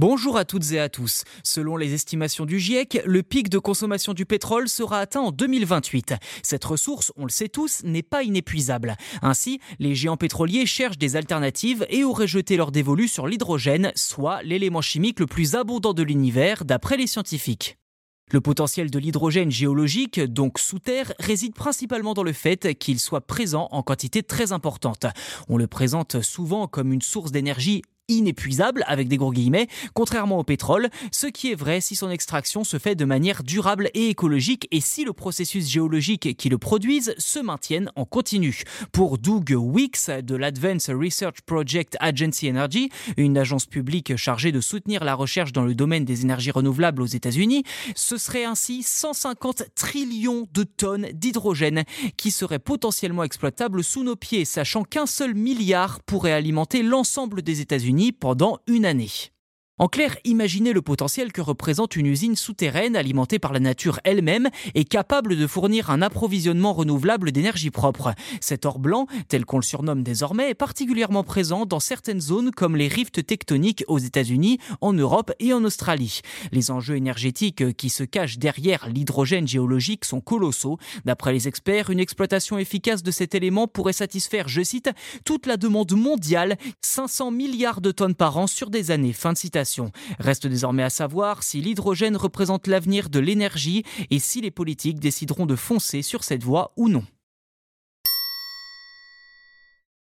Bonjour à toutes et à tous. Selon les estimations du GIEC, le pic de consommation du pétrole sera atteint en 2028. Cette ressource, on le sait tous, n'est pas inépuisable. Ainsi, les géants pétroliers cherchent des alternatives et auraient jeté leur dévolu sur l'hydrogène, soit l'élément chimique le plus abondant de l'univers d'après les scientifiques. Le potentiel de l'hydrogène géologique, donc sous terre, réside principalement dans le fait qu'il soit présent en quantité très importante. On le présente souvent comme une source d'énergie inépuisable, avec des gros guillemets, contrairement au pétrole, ce qui est vrai si son extraction se fait de manière durable et écologique et si le processus géologique qui le produise se maintienne en continu. Pour Doug Weeks de l'Advanced Research Project Agency Energy, une agence publique chargée de soutenir la recherche dans le domaine des énergies renouvelables aux États-Unis, ce serait ainsi 150 trillions de tonnes d'hydrogène qui seraient potentiellement exploitables sous nos pieds, sachant qu'un seul milliard pourrait alimenter l'ensemble des États-Unis pendant une année. En clair, imaginez le potentiel que représente une usine souterraine alimentée par la nature elle-même et capable de fournir un approvisionnement renouvelable d'énergie propre. Cet or blanc, tel qu'on le surnomme désormais, est particulièrement présent dans certaines zones comme les rifts tectoniques aux États-Unis, en Europe et en Australie. Les enjeux énergétiques qui se cachent derrière l'hydrogène géologique sont colossaux. D'après les experts, une exploitation efficace de cet élément pourrait satisfaire, je cite, toute la demande mondiale, 500 milliards de tonnes par an sur des années. Reste désormais à savoir si l'hydrogène représente l'avenir de l'énergie et si les politiques décideront de foncer sur cette voie ou non.